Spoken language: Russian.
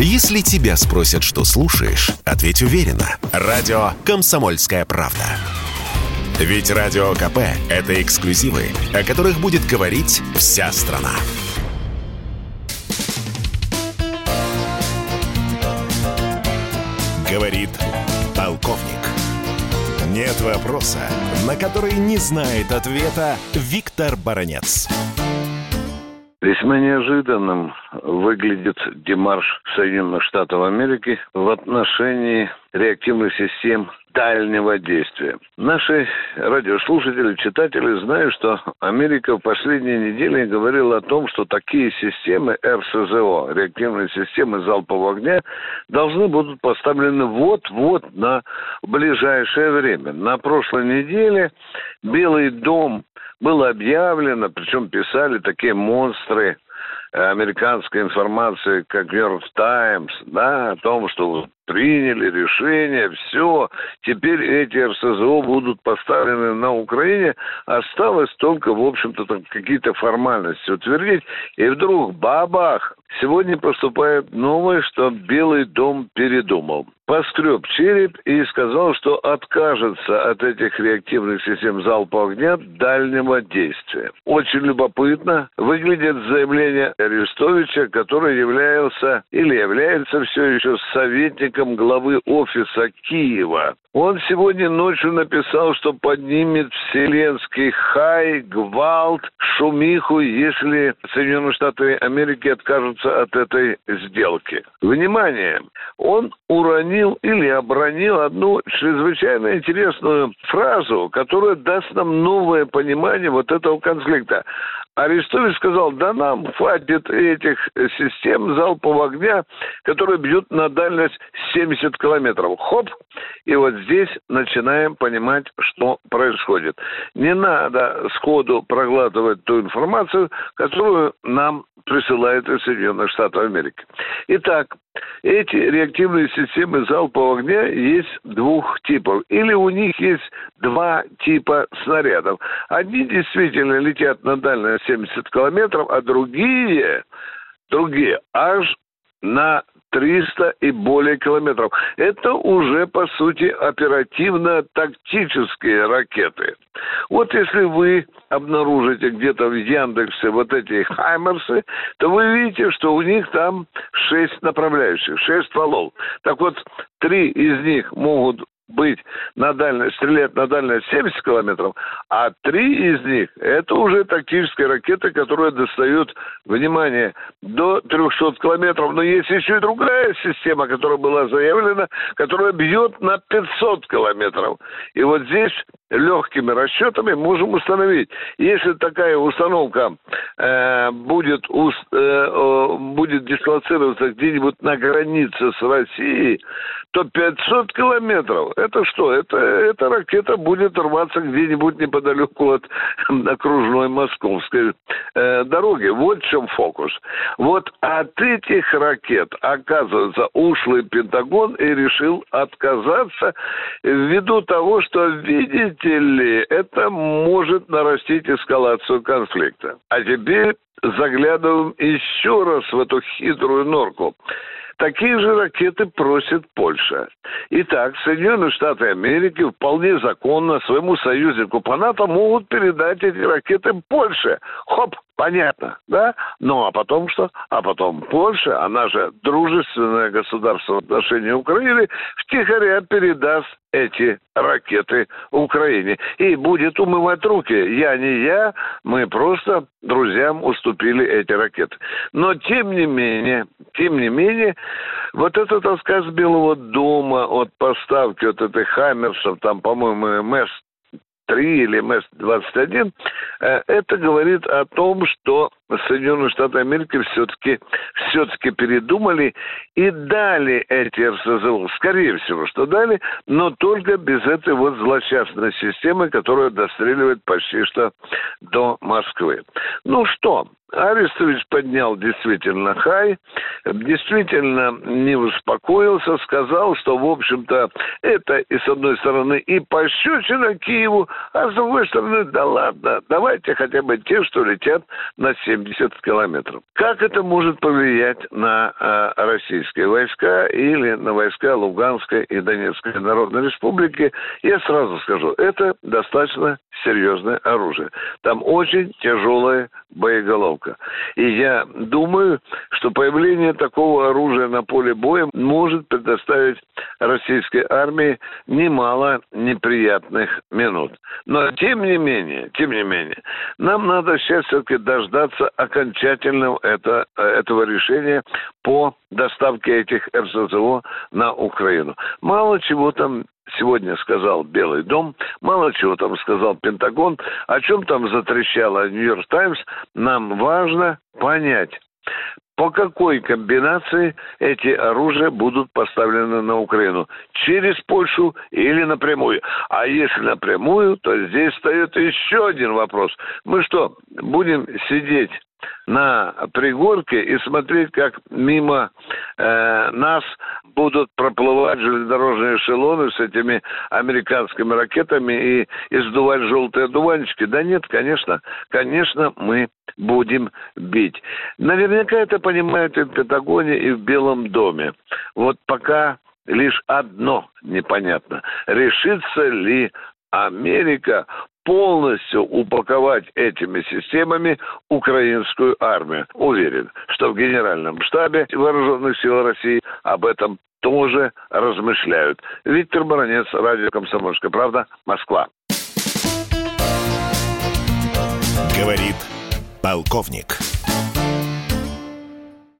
Если тебя спросят, что слушаешь, ответь уверенно. Радио «Комсомольская правда». Ведь Радио КП – это эксклюзивы, о которых будет говорить вся страна. Говорит полковник. Нет вопроса, на который не знает ответа Виктор Баранец. Весьма неожиданным выглядит демарш Соединенных Штатов Америки в отношении реактивных систем дальнего действия. Наши радиослушатели, читатели знают, что Америка в последние недели говорила о том, что такие системы РСЗО, реактивные системы залпового огня, должны будут поставлены вот-вот на ближайшее время. На прошлой неделе Белый дом было объявлено, причем писали такие монстры американской информации, как Нью-Йорк Таймс, да, о том, что приняли решение, все, теперь эти РСЗО будут поставлены на Украине, осталось только, в общем-то, там какие-то формальности утвердить, и вдруг бабах, сегодня поступает новое, что Белый дом передумал. Поскреб череп и сказал, что откажется от этих реактивных систем залпового огня дальнего действия. Очень любопытно выглядит заявление Арестовича, который являлся или является все еще советником главы офиса Киева. Он сегодня ночью написал, что поднимет вселенский хай, гвалт, шумиху, если Соединенные Штаты Америки откажутся от этой сделки. Внимание! Он уронил или обронил одну чрезвычайно интересную фразу, которая даст нам новое понимание вот этого конфликта. Арестович сказал, да нам хватит этих систем залпового огня, которые бьют на дальность 70 километров. Хоп! И вот здесь начинаем понимать, что происходит. Не надо сходу проглатывать ту информацию, которую нам присылает из Соединенных Штатов Америки. Итак, эти реактивные системы залпового огня есть двух типов. Или у них есть два типа снарядов. Одни действительно летят на дальность 70 километров, а другие, другие аж на 300 и более километров. Это уже, по сути, оперативно-тактические ракеты. Вот если вы обнаружите где-то в Яндексе вот эти Хаймерсы, то вы видите, что у них там шесть направляющих, шесть стволов. Так вот, три из них могут быть на дальность, стрелять на дальность 70 километров, а три из них – это уже тактические ракеты, которые достают, внимание, до 300 километров. Но есть еще и другая система, которая была заявлена, которая бьет на 500 километров. И вот здесь легкими расчетами можем установить, если такая установка э, будет, уст, э, будет дислоцироваться где-нибудь на границе с Россией, то 500 километров, это что? Это, эта ракета будет рваться где-нибудь неподалеку от окружной московской э, дороги. Вот в чем фокус. Вот от этих ракет, оказывается, ушлый Пентагон и решил отказаться ввиду того, что, видите ли, это может нарастить эскалацию конфликта. А теперь заглядываем еще раз в эту хитрую норку. Такие же ракеты просит Польша. Итак, Соединенные Штаты Америки вполне законно своему союзнику по НАТО могут передать эти ракеты Польше. Хоп, понятно, да? Ну, а потом что? А потом Польша, она же дружественное государство в отношении Украины, втихаря передаст эти ракеты Украине. И будет умывать руки. Я не я, мы просто друзьям уступили эти ракеты. Но тем не менее, тем не менее, вот этот отказ Белого дома от поставки вот этих хаммерсов, там, по-моему, МС 3 или МС-21, э, это говорит о том, что Соединенные Штаты Америки все-таки все-таки передумали и дали эти РСЗО. Скорее всего, что дали, но только без этой вот злосчастной системы, которая достреливает почти что до Москвы. Ну что, Арестович поднял действительно хай, действительно не успокоился, сказал, что, в общем-то, это, и с одной стороны, и пощечина Киеву, а с другой стороны, да ладно, давайте хотя бы те, что летят на 70 километров. Как это может повлиять на э, российские войска или на войска Луганской и Донецкой Народной Республики? Я сразу скажу, это достаточно серьезное оружие. Там очень тяжелая боеголовка. И я думаю, что появление такого оружия на поле боя может предоставить российской армии немало неприятных минут. Но тем не менее, тем не менее, нам надо сейчас все-таки дождаться окончательного это, этого решения по доставке этих РСЗО на Украину. Мало чего там сегодня сказал Белый дом, мало чего там сказал Пентагон, о чем там затрещало Нью-Йорк Таймс, нам важно понять, по какой комбинации эти оружия будут поставлены на Украину? Через Польшу или напрямую? А если напрямую, то здесь встает еще один вопрос. Мы что, будем сидеть на пригорке и смотреть, как мимо э, нас будут проплывать железнодорожные эшелоны с этими американскими ракетами и, и сдувать желтые одуванчики. Да нет, конечно, конечно, мы будем бить. Наверняка это понимают и в Пентагоне, и в Белом доме. Вот пока лишь одно непонятно. Решится ли Америка полностью упаковать этими системами украинскую армию. Уверен, что в Генеральном штабе Вооруженных сил России об этом тоже размышляют. Виктор Баранец, радио «Комсомольская правда», Москва. Говорит полковник.